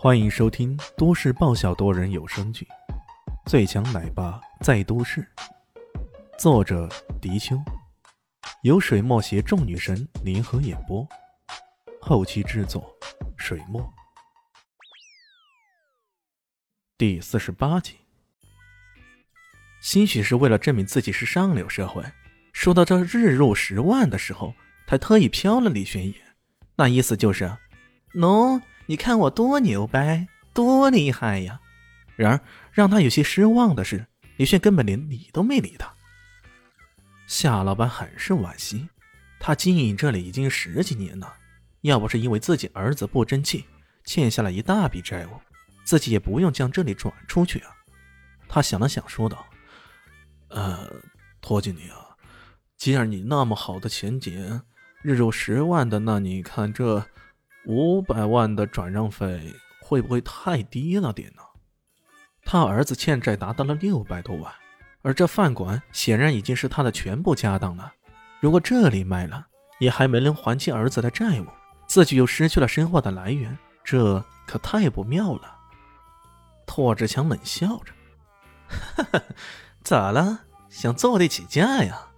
欢迎收听都市爆笑多人有声剧《最强奶爸在都市》，作者：迪秋，由水墨携众女神联合演播，后期制作：水墨。第四十八集，兴许是为了证明自己是上流社会，说到这日入十万的时候，他特意瞟了李轩一眼，那意思就是，喏。你看我多牛掰，多厉害呀！然而让他有些失望的是，李炫根本连理都没理他。夏老板很是惋惜，他经营这里已经十几年了，要不是因为自己儿子不争气，欠下了一大笔债务，自己也不用将这里转出去啊。他想了想，说道：“呃，托经理啊，既然你那么好的前景，日入十万的，那你看这……”五百万的转让费会不会太低了点呢？他儿子欠债达到了六百多万，而这饭馆显然已经是他的全部家当了。如果这里卖了，也还没能还清儿子的债务，自己又失去了生活的来源，这可太不妙了。拓志强冷笑着：“，咋了？想坐地起价呀？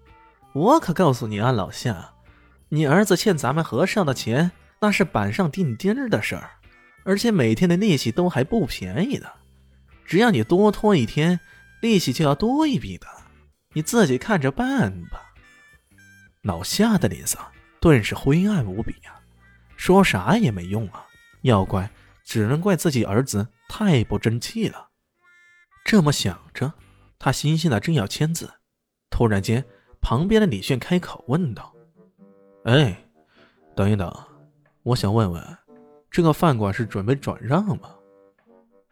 我可告诉你啊，老夏，你儿子欠咱们和尚的钱。”那是板上钉钉的事儿，而且每天的利息都还不便宜的。只要你多拖一天，利息就要多一笔的。你自己看着办吧。老夏的脸色顿时灰暗无比啊，说啥也没用啊，要怪只能怪自己儿子太不争气了。这么想着，他心心的正要签字，突然间，旁边的李炫开口问道：“哎，等一等。”我想问问，这个饭馆是准备转让吗？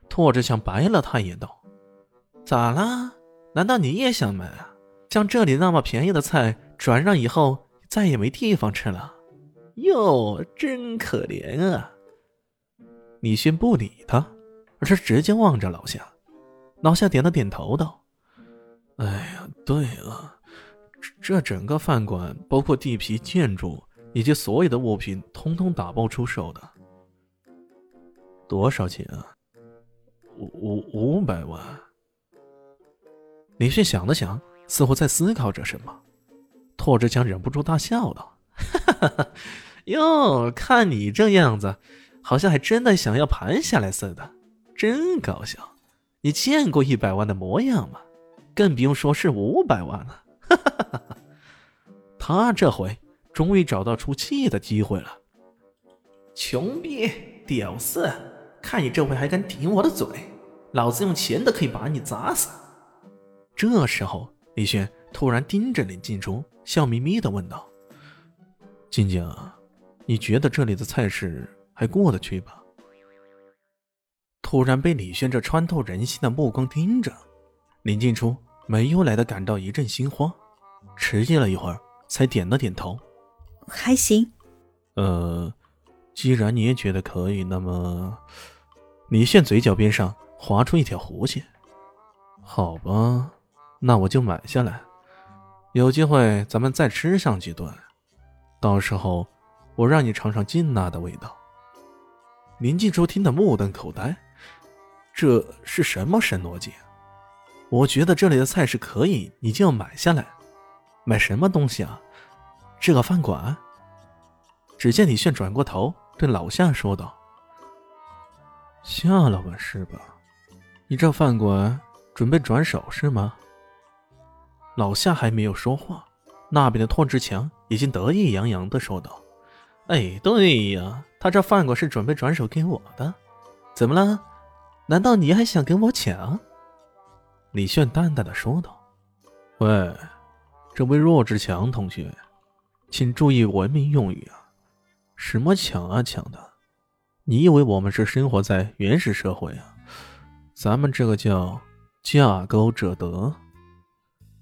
拓志强白了他一眼道：“咋啦？难道你也想买啊？像这里那么便宜的菜转让以后，再也没地方吃了？哟，真可怜啊！”李轩不理他，而是直接望着老夏。老夏点了点头道：“哎呀，对了，这整个饭馆包括地皮、建筑。”以及所有的物品通通打包出售的，多少钱啊？五五五百万。李迅想了想，似乎在思考着什么。拓志强忍不住大笑道：“！哟，看你这样子，好像还真的想要盘下来似的，真搞笑。你见过一百万的模样吗？更不用说是五百万了。”他这回。终于找到出气的机会了，穷逼屌丝，看你这回还敢顶我的嘴，老子用钱都可以把你砸死。这时候，李轩突然盯着林静初，笑眯眯的问道：“静静，你觉得这里的菜市还过得去吧？”突然被李轩这穿透人心的目光盯着，林静初没由来的感到一阵心慌，迟疑了一会儿，才点了点头。还行，呃，既然你也觉得可以，那么李现嘴角边上划出一条弧线。好吧，那我就买下来。有机会咱们再吃上几顿，到时候我让你尝尝金娜的味道。林静初听得目瞪口呆，这是什么神逻辑？我觉得这里的菜是可以，你就要买下来，买什么东西啊？这个饭馆。只见李炫转过头对老夏说道：“夏老板是吧？你这饭馆准备转手是吗？”老夏还没有说话，那边的拓志强已经得意洋洋的说道：“哎，对呀，他这饭馆是准备转手给我的。怎么了？难道你还想跟我抢？”李炫淡淡的说道：“喂，这位弱智强同学。”请注意文明用语啊！什么抢啊抢的？你以为我们是生活在原始社会啊？咱们这个叫价高者得。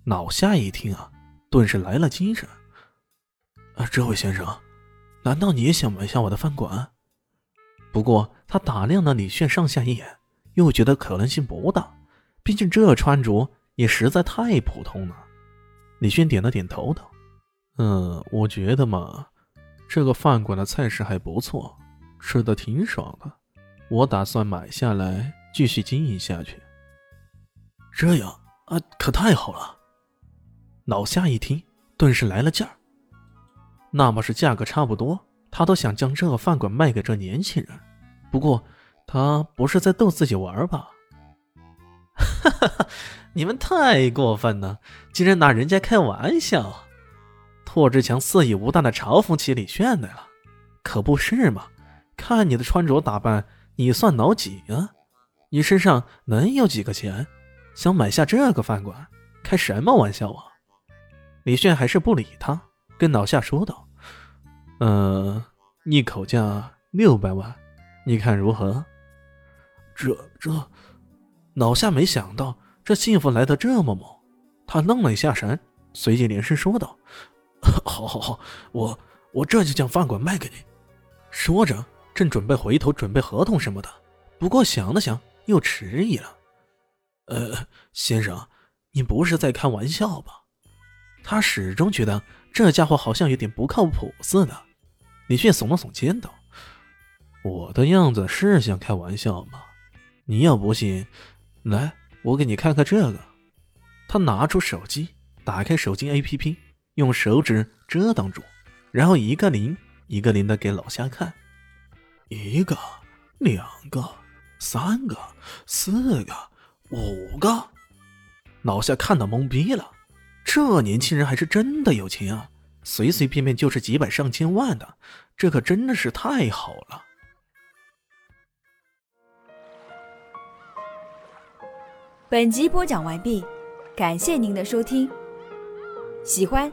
老夏一听啊，顿时来了精神。啊，这位先生，难道你也想买下我的饭馆？不过他打量了李炫上下一眼，又觉得可能性不大，毕竟这穿着也实在太普通了。李炫点了点头道。嗯，我觉得嘛，这个饭馆的菜式还不错，吃的挺爽的。我打算买下来继续经营下去。这样啊，可太好了！老夏一听，顿时来了劲儿。那么是价格差不多，他都想将这个饭馆卖给这年轻人。不过，他不是在逗自己玩吧？哈哈哈！你们太过分了，竟然拿人家开玩笑！霍志强肆意无惮的嘲讽起李炫来了。可不是嘛？看你的穿着打扮，你算老几啊？你身上能有几个钱？想买下这个饭馆，开什么玩笑啊？李炫还是不理他，跟老夏说道：“呃，一口价六百万，你看如何？”这这，老夏没想到这幸福来得这么猛，他愣了一下神，随即连声说道：“ 好好好，我我这就将饭馆卖给你。”说着，正准备回头准备合同什么的，不过想了想，又迟疑了。呃，先生，你不是在开玩笑吧？他始终觉得这家伙好像有点不靠谱似的。李迅耸了耸肩道：“我的样子是像开玩笑吗？你要不信，来，我给你看看这个。”他拿出手机，打开手机 APP，用手指遮挡住，然后一个零一个零的给老夏看，一个，两个，三个，四个。五个，老夏看到懵逼了，这年轻人还是真的有钱啊，随随便便就是几百上千万的，这可真的是太好了。本集播讲完毕，感谢您的收听，喜欢